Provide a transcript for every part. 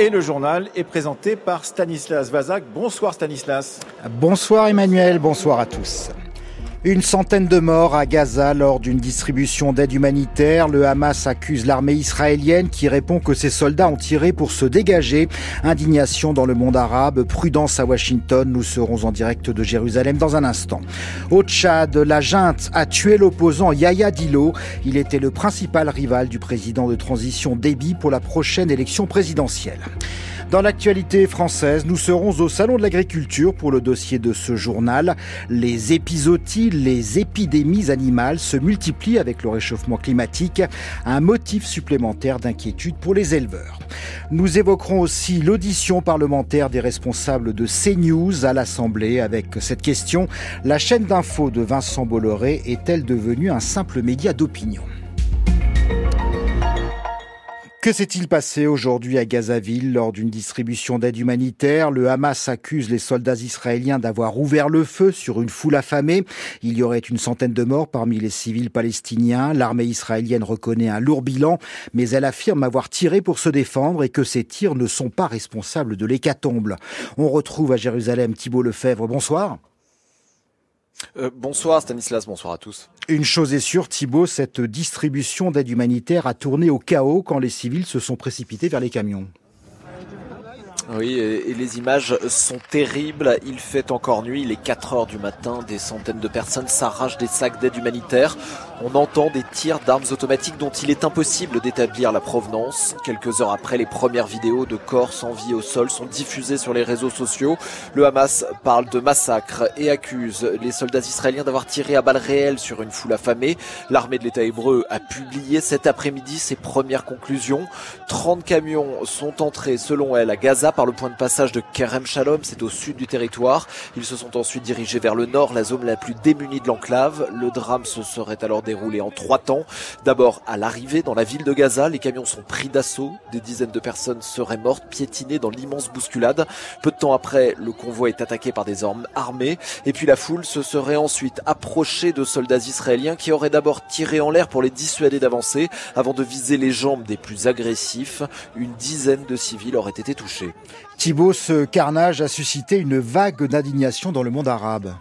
Et le journal est présenté par Stanislas Vazak. Bonsoir Stanislas. Bonsoir Emmanuel, bonsoir à tous. Une centaine de morts à Gaza lors d'une distribution d'aide humanitaire. Le Hamas accuse l'armée israélienne qui répond que ses soldats ont tiré pour se dégager. Indignation dans le monde arabe, prudence à Washington. Nous serons en direct de Jérusalem dans un instant. Au Tchad, la junte a tué l'opposant Yahya Dilo. Il était le principal rival du président de transition Déby pour la prochaine élection présidentielle. Dans l'actualité française, nous serons au Salon de l'Agriculture pour le dossier de ce journal. Les épisodies, les épidémies animales se multiplient avec le réchauffement climatique, un motif supplémentaire d'inquiétude pour les éleveurs. Nous évoquerons aussi l'audition parlementaire des responsables de CNews à l'Assemblée avec cette question. La chaîne d'info de Vincent Bolloré est-elle devenue un simple média d'opinion? Que s'est-il passé aujourd'hui à Gazaville lors d'une distribution d'aide humanitaire? Le Hamas accuse les soldats israéliens d'avoir ouvert le feu sur une foule affamée. Il y aurait une centaine de morts parmi les civils palestiniens. L'armée israélienne reconnaît un lourd bilan, mais elle affirme avoir tiré pour se défendre et que ces tirs ne sont pas responsables de l'hécatombe. On retrouve à Jérusalem Thibault Lefebvre. Bonsoir. Euh, bonsoir Stanislas, bonsoir à tous. Une chose est sûre, Thibault, cette distribution d'aide humanitaire a tourné au chaos quand les civils se sont précipités vers les camions. Oui, et les images sont terribles. Il fait encore nuit, il est 4 heures du matin. Des centaines de personnes s'arrachent des sacs d'aide humanitaire. On entend des tirs d'armes automatiques dont il est impossible d'établir la provenance. Quelques heures après, les premières vidéos de corps sans vie au sol sont diffusées sur les réseaux sociaux. Le Hamas parle de massacre et accuse les soldats israéliens d'avoir tiré à balles réelles sur une foule affamée. L'armée de l'État hébreu a publié cet après-midi ses premières conclusions. 30 camions sont entrés, selon elle, à Gaza par le point de passage de Kerem Shalom, c'est au sud du territoire. Ils se sont ensuite dirigés vers le nord, la zone la plus démunie de l'enclave. Le drame se serait alors déroulé en trois temps. D'abord, à l'arrivée dans la ville de Gaza, les camions sont pris d'assaut. Des dizaines de personnes seraient mortes, piétinées dans l'immense bousculade. Peu de temps après, le convoi est attaqué par des armes armées. Et puis la foule se serait ensuite approchée de soldats israéliens qui auraient d'abord tiré en l'air pour les dissuader d'avancer avant de viser les jambes des plus agressifs. Une dizaine de civils auraient été touchés. Thibault, ce carnage a suscité une vague d'indignation dans le monde arabe.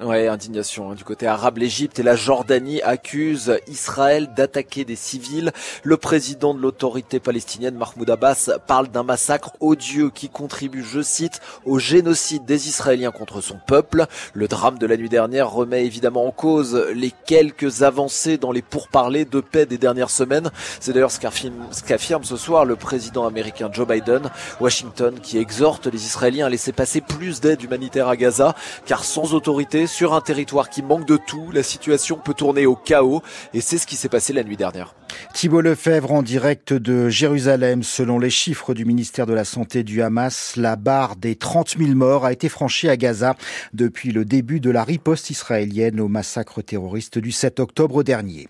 Ouais, indignation hein. du côté arabe. L'Égypte et la Jordanie accusent Israël d'attaquer des civils. Le président de l'autorité palestinienne, Mahmoud Abbas, parle d'un massacre odieux qui contribue, je cite, au génocide des Israéliens contre son peuple. Le drame de la nuit dernière remet évidemment en cause les quelques avancées dans les pourparlers de paix des dernières semaines. C'est d'ailleurs ce qu'affirme ce soir le président américain Joe Biden. Washington qui exhorte les Israéliens à laisser passer plus d'aide humanitaire à Gaza, car sans autorité, sur un territoire qui manque de tout, la situation peut tourner au chaos et c'est ce qui s'est passé la nuit dernière. Thibault Lefebvre en direct de Jérusalem. Selon les chiffres du ministère de la Santé du Hamas, la barre des 30 000 morts a été franchie à Gaza depuis le début de la riposte israélienne au massacre terroriste du 7 octobre dernier.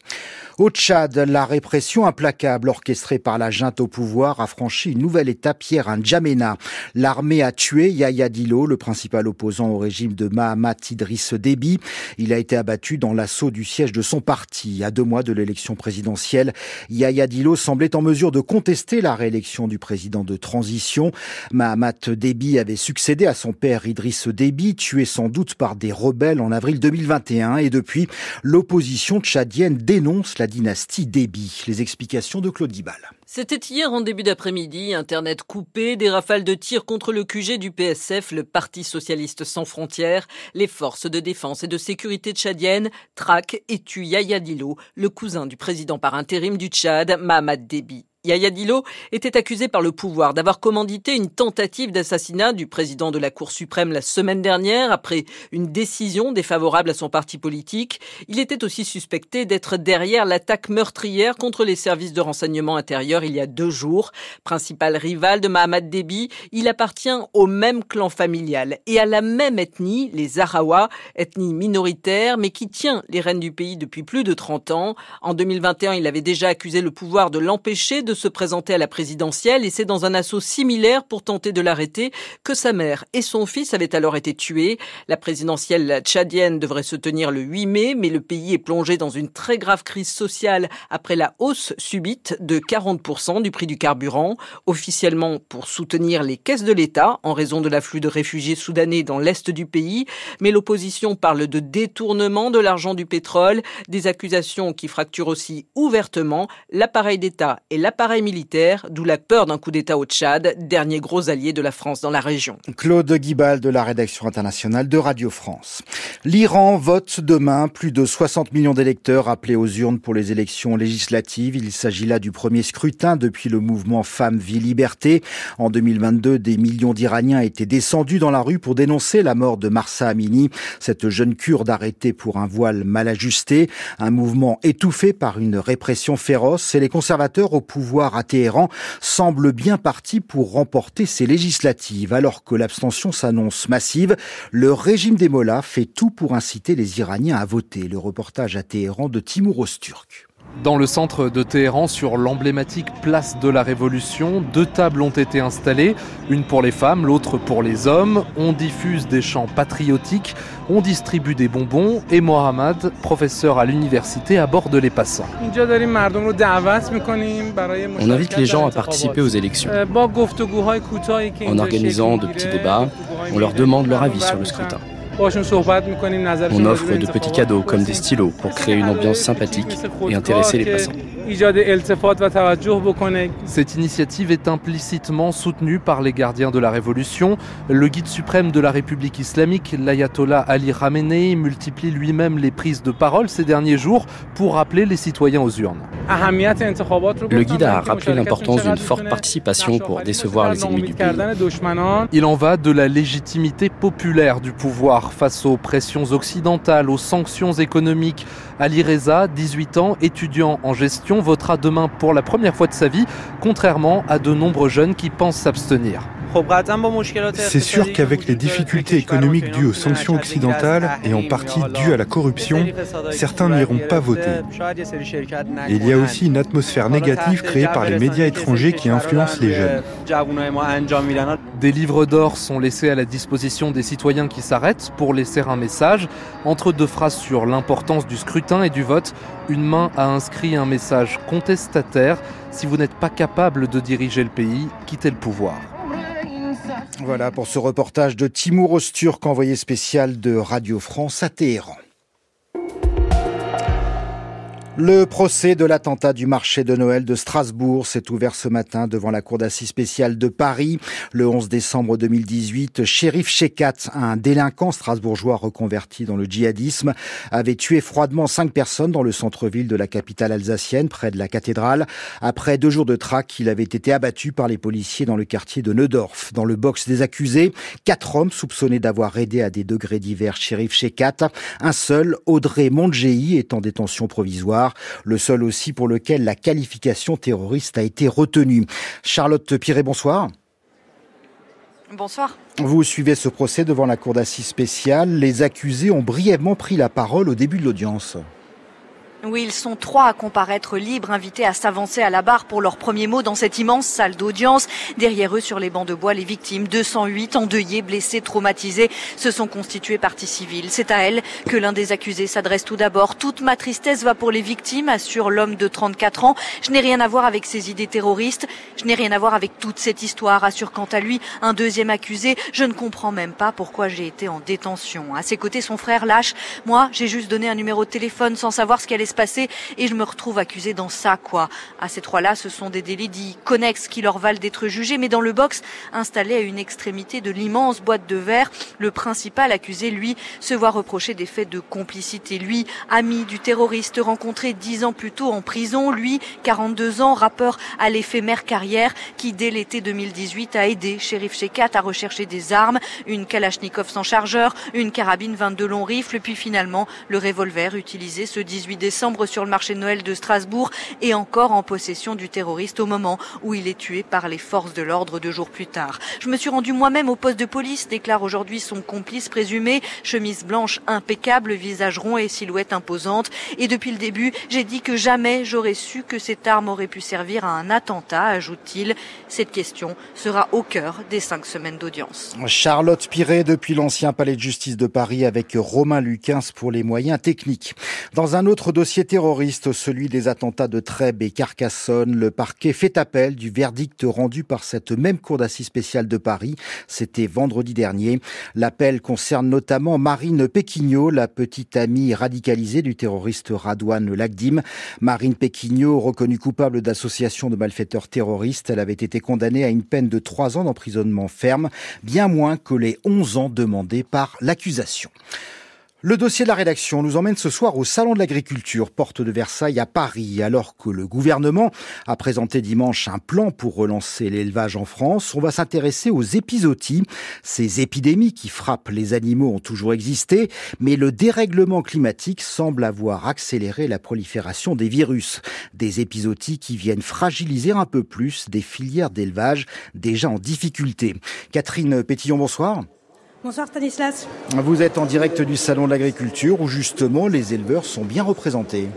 Au Tchad, la répression implacable orchestrée par la junte au pouvoir a franchi une nouvelle étape hier à N'Djamena. L'armée a tué Yahya Dilo, le principal opposant au régime de Mahamat Idriss Déby. Il a été abattu dans l'assaut du siège de son parti. À deux mois de l'élection présidentielle, Yahya Dilo semblait en mesure de contester la réélection du président de transition. Mahamat Déby avait succédé à son père Idriss Déby, tué sans doute par des rebelles en avril 2021. Et depuis, l'opposition tchadienne dénonce la dynastie Déby. Les explications de Claude Dibal. C'était hier en début d'après-midi, Internet coupé, des rafales de tirs contre le QG du PSF, le Parti Socialiste Sans Frontières. Les forces de défense et de sécurité tchadiennes traquent et tuent Yahya Dilo, le cousin du président par intérim du Tchad, Mahamad Déby. Yahya Dilo était accusé par le pouvoir d'avoir commandité une tentative d'assassinat du président de la Cour suprême la semaine dernière après une décision défavorable à son parti politique. Il était aussi suspecté d'être derrière l'attaque meurtrière contre les services de renseignement intérieur il y a deux jours. Principal rival de Mahamad Déby, il appartient au même clan familial et à la même ethnie, les Arawa, ethnie minoritaire mais qui tient les rênes du pays depuis plus de 30 ans. En 2021, il avait déjà accusé le pouvoir de l'empêcher de se présenter à la présidentielle et c'est dans un assaut similaire pour tenter de l'arrêter que sa mère et son fils avaient alors été tués. La présidentielle tchadienne devrait se tenir le 8 mai, mais le pays est plongé dans une très grave crise sociale après la hausse subite de 40% du prix du carburant, officiellement pour soutenir les caisses de l'État en raison de l'afflux de réfugiés soudanais dans l'est du pays, mais l'opposition parle de détournement de l'argent du pétrole, des accusations qui fracturent aussi ouvertement l'appareil d'État et l'appareil militaire, d'où la peur d'un coup d'État au Tchad, dernier gros allié de la France dans la région. Claude Guibal de la rédaction internationale de Radio France. L'Iran vote demain plus de 60 millions d'électeurs appelés aux urnes pour les élections législatives. Il s'agit là du premier scrutin depuis le mouvement Femmes, Vie, Liberté. En 2022, des millions d'Iraniens étaient descendus dans la rue pour dénoncer la mort de Marsa Amini, cette jeune kurde arrêtée pour un voile mal ajusté. Un mouvement étouffé par une répression féroce et les conservateurs au pouvoir à Téhéran semblent bien partis pour remporter ces législatives. Alors que l'abstention s'annonce massive, le régime des Mollahs fait tout pour inciter les Iraniens à voter. Le reportage à Téhéran de Timur Osturk. Dans le centre de Téhéran, sur l'emblématique place de la Révolution, deux tables ont été installées, une pour les femmes, l'autre pour les hommes. On diffuse des chants patriotiques, on distribue des bonbons et Mohamed, professeur à l'université, aborde les passants. On invite les gens à participer aux élections. En organisant de petits débats, on leur demande leur avis sur le scrutin. On offre de petits cadeaux comme des stylos pour créer une ambiance sympathique et intéresser les passants. Cette initiative est implicitement soutenue par les gardiens de la Révolution. Le guide suprême de la République islamique, l'ayatollah Ali Khamenei, multiplie lui-même les prises de parole ces derniers jours pour rappeler les citoyens aux urnes. Le guide a rappelé l'importance d'une forte participation pour décevoir les ennemis du pays. Il en va de la légitimité populaire du pouvoir face aux pressions occidentales, aux sanctions économiques. Ali Reza, 18 ans, étudiant en gestion, votera demain pour la première fois de sa vie, contrairement à de nombreux jeunes qui pensent s'abstenir. C'est sûr qu'avec les difficultés économiques dues aux sanctions occidentales et en partie dues à la corruption, certains n'iront pas voter. Et il y a aussi une atmosphère négative créée par les médias étrangers qui influencent les jeunes. Des livres d'or sont laissés à la disposition des citoyens qui s'arrêtent pour laisser un message. Entre deux phrases sur l'importance du scrutin et du vote, une main a inscrit un message contestataire. Si vous n'êtes pas capable de diriger le pays, quittez le pouvoir. Voilà pour ce reportage de Timur Osturk, envoyé spécial de Radio France à Téhéran. Le procès de l'attentat du marché de Noël de Strasbourg s'est ouvert ce matin devant la cour d'assises spéciale de Paris. Le 11 décembre 2018, Shérif Shekat, un délinquant strasbourgeois reconverti dans le djihadisme, avait tué froidement cinq personnes dans le centre-ville de la capitale alsacienne, près de la cathédrale. Après deux jours de traque, il avait été abattu par les policiers dans le quartier de Neudorf. Dans le box des accusés, quatre hommes soupçonnés d'avoir aidé à des degrés divers Shérif Shekat. Un seul, Audrey Mondjei, est en détention provisoire le seul aussi pour lequel la qualification terroriste a été retenue. Charlotte Piré, bonsoir. Bonsoir. Vous suivez ce procès devant la cour d'assises spéciale. Les accusés ont brièvement pris la parole au début de l'audience. Oui, ils sont trois à comparaître libres, invités à s'avancer à la barre pour leur premier mot dans cette immense salle d'audience. Derrière eux, sur les bancs de bois, les victimes, 208 endeuillés, blessés, traumatisés, se sont constituées partie civile. C'est à elles que l'un des accusés s'adresse tout d'abord. Toute ma tristesse va pour les victimes, assure l'homme de 34 ans. Je n'ai rien à voir avec ces idées terroristes. Je n'ai rien à voir avec toute cette histoire, assure quant à lui un deuxième accusé. Je ne comprends même pas pourquoi j'ai été en détention. À ses côtés, son frère lâche. Moi, j'ai juste donné un numéro de téléphone sans savoir ce qu'elle et je me retrouve accusé dans ça, quoi. À ces trois-là, ce sont des délits dits connexes qui leur valent d'être jugés, mais dans le box, installé à une extrémité de l'immense boîte de verre, le principal accusé, lui, se voit reprocher des faits de complicité. Lui, ami du terroriste rencontré dix ans plus tôt en prison, lui, 42 ans, rappeur à l'éphémère carrière, qui dès l'été 2018 a aidé Shérif Shekat à rechercher des armes, une Kalachnikov sans chargeur, une carabine 22 long rifle, puis finalement le revolver utilisé ce 18 décembre décembre sur le marché de Noël de Strasbourg et encore en possession du terroriste au moment où il est tué par les forces de l'ordre deux jours plus tard. Je me suis rendu moi-même au poste de police, déclare aujourd'hui son complice présumé, chemise blanche impeccable, visage rond et silhouette imposante. Et depuis le début, j'ai dit que jamais j'aurais su que cette arme aurait pu servir à un attentat, ajoute-t-il. Cette question sera au cœur des cinq semaines d'audience. Charlotte Piret depuis l'ancien palais de justice de Paris avec Romain Lucas pour les moyens techniques. Dans un autre dossier terroriste, celui des attentats de Trèbes et Carcassonne, le parquet fait appel du verdict rendu par cette même cour d'assises spéciale de Paris. C'était vendredi dernier. L'appel concerne notamment Marine Péquignot, la petite amie radicalisée du terroriste Radouane Lagdim. Marine Péquignot, reconnue coupable d'association de malfaiteurs terroristes, elle avait été condamnée à une peine de trois ans d'emprisonnement ferme, bien moins que les 11 ans demandés par l'accusation. Le dossier de la rédaction nous emmène ce soir au Salon de l'Agriculture, porte de Versailles à Paris. Alors que le gouvernement a présenté dimanche un plan pour relancer l'élevage en France, on va s'intéresser aux épizooties. Ces épidémies qui frappent les animaux ont toujours existé, mais le dérèglement climatique semble avoir accéléré la prolifération des virus. Des épizooties qui viennent fragiliser un peu plus des filières d'élevage déjà en difficulté. Catherine Pétillon, bonsoir. Bonsoir Stanislas. Vous êtes en direct du Salon de l'Agriculture où justement les éleveurs sont bien représentés.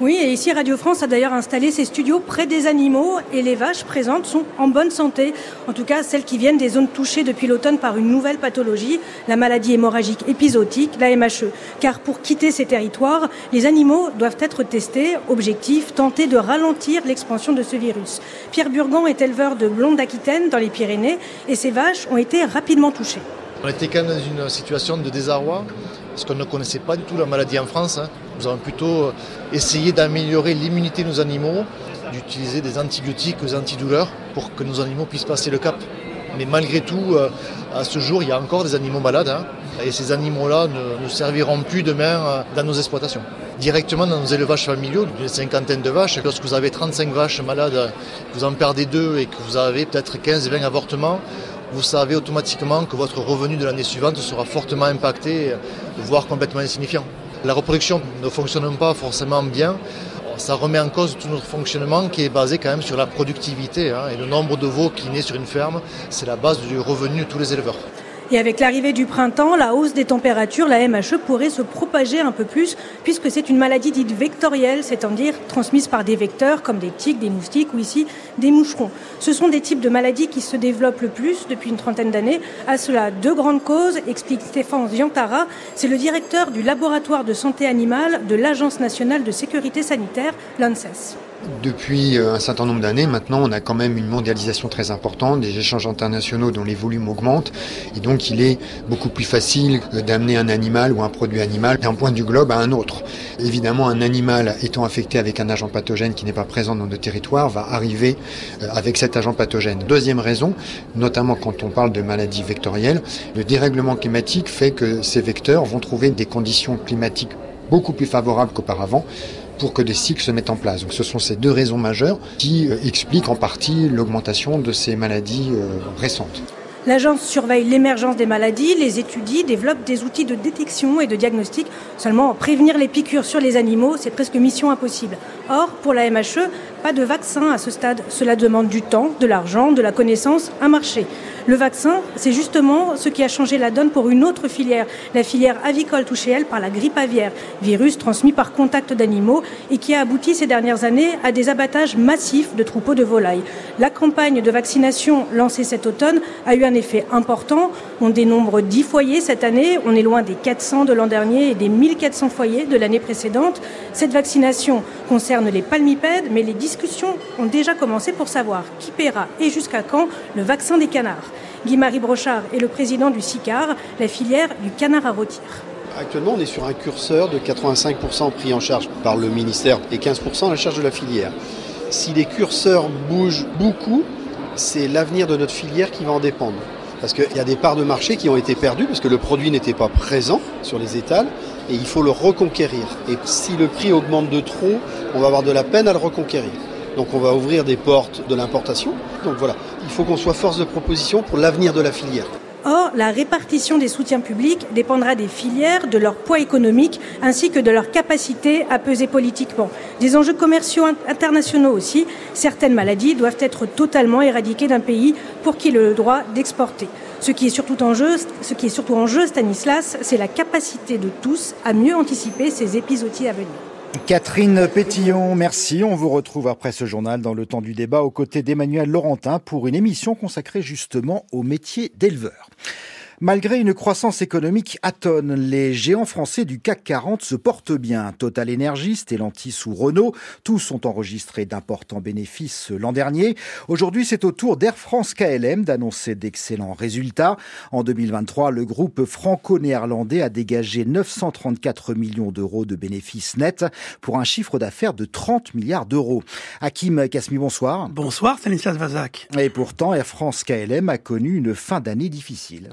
Oui, et ici Radio France a d'ailleurs installé ses studios près des animaux et les vaches présentes sont en bonne santé. En tout cas, celles qui viennent des zones touchées depuis l'automne par une nouvelle pathologie, la maladie hémorragique épisodique, la MHE. Car pour quitter ces territoires, les animaux doivent être testés. Objectif, tenter de ralentir l'expansion de ce virus. Pierre Burgan est éleveur de blondes d'Aquitaine dans les Pyrénées et ses vaches ont été rapidement touchées. On était quand même dans une situation de désarroi, parce qu'on ne connaissait pas du tout la maladie en France. Hein. Nous avons plutôt euh, essayé d'améliorer l'immunité de nos animaux, d'utiliser des antibiotiques, des antidouleurs, pour que nos animaux puissent passer le cap. Mais malgré tout, euh, à ce jour, il y a encore des animaux malades, hein. et ces animaux-là ne, serviront plus demain euh, dans nos exploitations. Directement dans nos élevages familiaux, d'une cinquantaine de vaches, lorsque vous avez 35 vaches malades, vous en perdez deux et que vous avez peut-être 15-20 avortements, vous savez automatiquement que votre revenu de l'année suivante sera fortement impacté, voire complètement insignifiant. La reproduction ne fonctionne pas forcément bien. Ça remet en cause tout notre fonctionnement qui est basé quand même sur la productivité. Hein, et le nombre de veaux qui naît sur une ferme, c'est la base du revenu de tous les éleveurs. Et avec l'arrivée du printemps, la hausse des températures, la MHE pourrait se propager un peu plus, puisque c'est une maladie dite vectorielle, c'est-à-dire transmise par des vecteurs comme des tiques, des moustiques ou ici des moucherons. Ce sont des types de maladies qui se développent le plus depuis une trentaine d'années. À cela, deux grandes causes, explique Stéphane Ziantara. C'est le directeur du laboratoire de santé animale de l'Agence nationale de sécurité sanitaire, l'ANSES. Depuis euh, un certain nombre d'années, maintenant, on a quand même une mondialisation très importante, des échanges internationaux dont les volumes augmentent, et donc il est beaucoup plus facile euh, d'amener un animal ou un produit animal d'un point du globe à un autre. Évidemment, un animal étant affecté avec un agent pathogène qui n'est pas présent dans nos territoires va arriver euh, avec cet agent pathogène. Deuxième raison, notamment quand on parle de maladies vectorielles, le dérèglement climatique fait que ces vecteurs vont trouver des conditions climatiques beaucoup plus favorables qu'auparavant pour que des cycles se mettent en place. Donc ce sont ces deux raisons majeures qui euh, expliquent en partie l'augmentation de ces maladies euh, récentes. L'agence surveille l'émergence des maladies, les étudie, développe des outils de détection et de diagnostic. Seulement, prévenir les piqûres sur les animaux, c'est presque mission impossible. Or, pour la MHE, pas de vaccin à ce stade. Cela demande du temps, de l'argent, de la connaissance, un marché. Le vaccin, c'est justement ce qui a changé la donne pour une autre filière, la filière avicole touchée, elle, par la grippe aviaire, virus transmis par contact d'animaux et qui a abouti ces dernières années à des abattages massifs de troupeaux de volailles. La campagne de vaccination lancée cet automne a eu un effet important. On dénombre 10 foyers cette année, on est loin des 400 de l'an dernier et des 1400 foyers de l'année précédente. Cette vaccination concerne les palmipèdes, mais les discussions ont déjà commencé pour savoir qui paiera et jusqu'à quand le vaccin des canards. Guy-Marie Brochard est le président du SICAR, la filière du canard à rôtir. Actuellement, on est sur un curseur de 85% pris en charge par le ministère et 15% à la charge de la filière. Si les curseurs bougent beaucoup, c'est l'avenir de notre filière qui va en dépendre. Parce qu'il y a des parts de marché qui ont été perdues parce que le produit n'était pas présent sur les étals et il faut le reconquérir. Et si le prix augmente de trop, on va avoir de la peine à le reconquérir. Donc on va ouvrir des portes de l'importation. Donc voilà, il faut qu'on soit force de proposition pour l'avenir de la filière. Or, la répartition des soutiens publics dépendra des filières, de leur poids économique, ainsi que de leur capacité à peser politiquement. Des enjeux commerciaux internationaux aussi. Certaines maladies doivent être totalement éradiquées d'un pays pour qu'il ait le droit d'exporter. Ce qui est surtout en jeu, Stanislas, c'est la capacité de tous à mieux anticiper ces épisodies à venir. Catherine Pétillon, merci. On vous retrouve après ce journal dans le temps du débat aux côtés d'Emmanuel Laurentin pour une émission consacrée justement au métier d'éleveur. Malgré une croissance économique atone, les géants français du CAC 40 se portent bien. Total Energy, Stellantis ou Renault, tous ont enregistré d'importants bénéfices l'an dernier. Aujourd'hui, c'est au tour d'Air France KLM d'annoncer d'excellents résultats. En 2023, le groupe franco-néerlandais a dégagé 934 millions d'euros de bénéfices nets pour un chiffre d'affaires de 30 milliards d'euros. Hakim Kasmi, bonsoir. Bonsoir, Stanislas Vazak. Et pourtant, Air France KLM a connu une fin d'année difficile.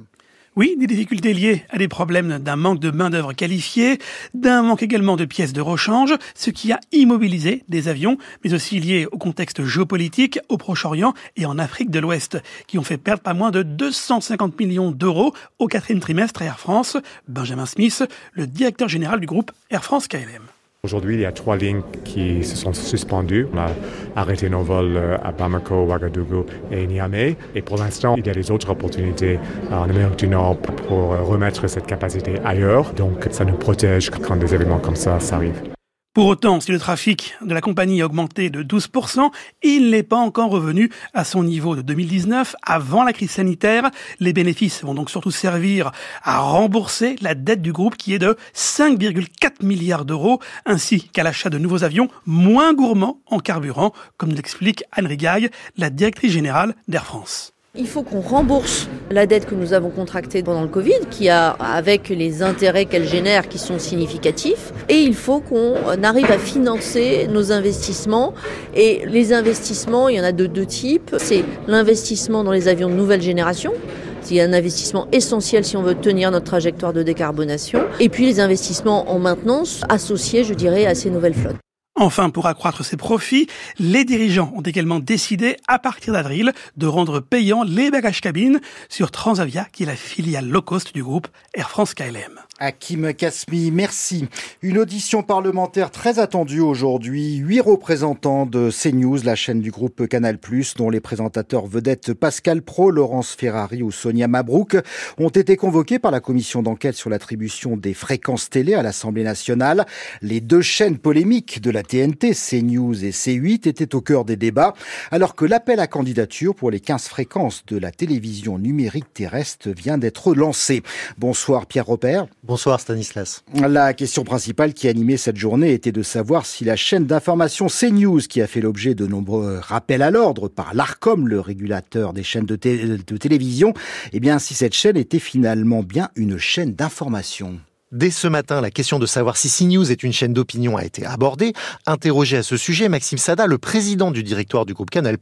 Oui, des difficultés liées à des problèmes d'un manque de main-d'œuvre qualifiée, d'un manque également de pièces de rechange, ce qui a immobilisé des avions, mais aussi lié au contexte géopolitique au Proche-Orient et en Afrique de l'Ouest, qui ont fait perdre pas moins de 250 millions d'euros au quatrième trimestre Air France. Benjamin Smith, le directeur général du groupe Air France KLM. Aujourd'hui, il y a trois lignes qui se sont suspendues. On a arrêté nos vols euh, à Bamako, Ouagadougou et Niamey. Et pour l'instant, il y a des autres opportunités en Amérique du Nord pour euh, remettre cette capacité ailleurs. Donc, ça nous protège quand des événements comme ça s'arrivent. Pour autant, si le trafic de la compagnie a augmenté de 12%, il n'est pas encore revenu à son niveau de 2019 avant la crise sanitaire. Les bénéfices vont donc surtout servir à rembourser la dette du groupe qui est de 5,4 milliards d'euros, ainsi qu'à l'achat de nouveaux avions moins gourmands en carburant, comme l'explique Anne Rigaille, la directrice générale d'Air France. Il faut qu'on rembourse la dette que nous avons contractée pendant le Covid, qui a, avec les intérêts qu'elle génère, qui sont significatifs. Et il faut qu'on arrive à financer nos investissements. Et les investissements, il y en a de deux types. C'est l'investissement dans les avions de nouvelle génération, c'est un investissement essentiel si on veut tenir notre trajectoire de décarbonation. Et puis les investissements en maintenance associés, je dirais, à ces nouvelles flottes. Enfin, pour accroître ses profits, les dirigeants ont également décidé, à partir d'avril, de rendre payants les bagages cabines sur Transavia, qui est la filiale low cost du groupe Air France KLM. Hakim Kasmi, merci. Une audition parlementaire très attendue aujourd'hui. Huit représentants de CNews, la chaîne du groupe Canal+, dont les présentateurs vedettes Pascal Pro, Laurence Ferrari ou Sonia Mabrouk, ont été convoqués par la commission d'enquête sur l'attribution des fréquences télé à l'Assemblée nationale. Les deux chaînes polémiques de la TNT, CNews et C8, étaient au cœur des débats, alors que l'appel à candidature pour les 15 fréquences de la télévision numérique terrestre vient d'être lancé. Bonsoir Pierre Robert. Bonsoir Stanislas. La question principale qui animait cette journée était de savoir si la chaîne d'information CNews, qui a fait l'objet de nombreux rappels à l'ordre par l'ARCOM, le régulateur des chaînes de, de télévision, eh bien si cette chaîne était finalement bien une chaîne d'information. Dès ce matin, la question de savoir si CNews est une chaîne d'opinion a été abordée. Interrogé à ce sujet, Maxime Sada, le président du directoire du groupe Canal+,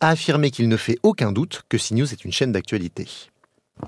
a affirmé qu'il ne fait aucun doute que CNews est une chaîne d'actualité.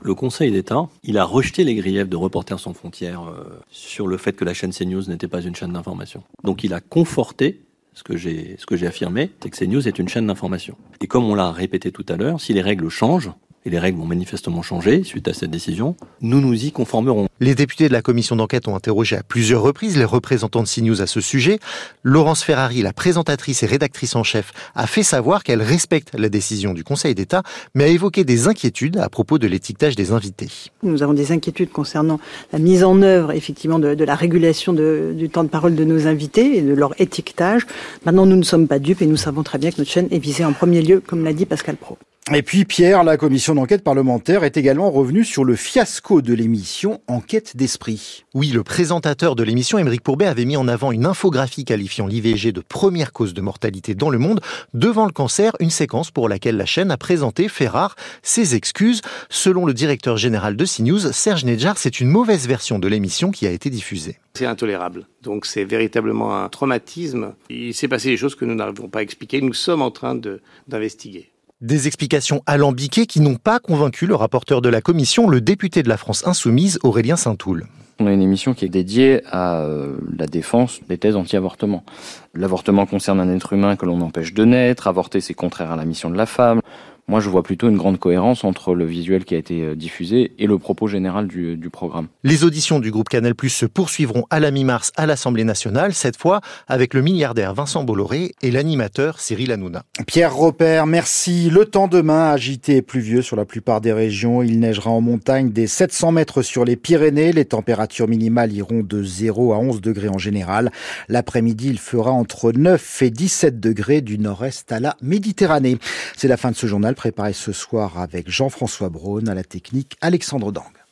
Le Conseil d'État, il a rejeté les griefs de Reporters sans frontières euh, sur le fait que la chaîne CNews n'était pas une chaîne d'information. Donc il a conforté ce que j'ai ce que j'ai affirmé, c'est que CNews est une chaîne d'information. Et comme on l'a répété tout à l'heure, si les règles changent, et les règles vont manifestement changer suite à cette décision, nous nous y conformerons. Les députés de la commission d'enquête ont interrogé à plusieurs reprises les représentants de CNews à ce sujet. Laurence Ferrari, la présentatrice et rédactrice en chef, a fait savoir qu'elle respecte la décision du Conseil d'État, mais a évoqué des inquiétudes à propos de l'étiquetage des invités. Nous avons des inquiétudes concernant la mise en œuvre, effectivement, de, de la régulation de, du temps de parole de nos invités et de leur étiquetage. Maintenant, nous ne sommes pas dupes et nous savons très bien que notre chaîne est visée en premier lieu, comme l'a dit Pascal Pro. Et puis Pierre, la commission d'enquête parlementaire est également revenue sur le fiasco de l'émission Enquête d'esprit. Oui, le présentateur de l'émission, Émeric Pourbet, avait mis en avant une infographie qualifiant l'IVG de première cause de mortalité dans le monde devant le cancer, une séquence pour laquelle la chaîne a présenté, fait rare, ses excuses. Selon le directeur général de CNews, Serge Nedjar, c'est une mauvaise version de l'émission qui a été diffusée. C'est intolérable. Donc c'est véritablement un traumatisme. Il s'est passé des choses que nous n'arrivons pas à expliquer. Nous sommes en train d'investiguer. Des explications alambiquées qui n'ont pas convaincu le rapporteur de la commission, le député de la France Insoumise, Aurélien Saint-Toul. On a une émission qui est dédiée à euh, la défense des thèses anti-avortement. L'avortement concerne un être humain que l'on empêche de naître, avorter c'est contraire à la mission de la femme. Moi je vois plutôt une grande cohérence entre le visuel qui a été euh, diffusé et le propos général du, programme. Les auditions du groupe Canal Plus se poursuivront à la mi-mars à l'Assemblée nationale, cette fois avec le milliardaire Vincent Bolloré et l'animateur Cyril Hanouna. Pierre Repère, merci. Le temps demain agité et pluvieux sur la plupart des régions. Il neigera en montagne des 700 mètres sur les Pyrénées. Les températures minimales iront de 0 à 11 degrés en général. L'après-midi, il fera entre 9 et 17 degrés du nord-est à la Méditerranée. C'est la fin de ce journal préparé ce soir avec Jean-François Braun à la technique Alexandre Dang.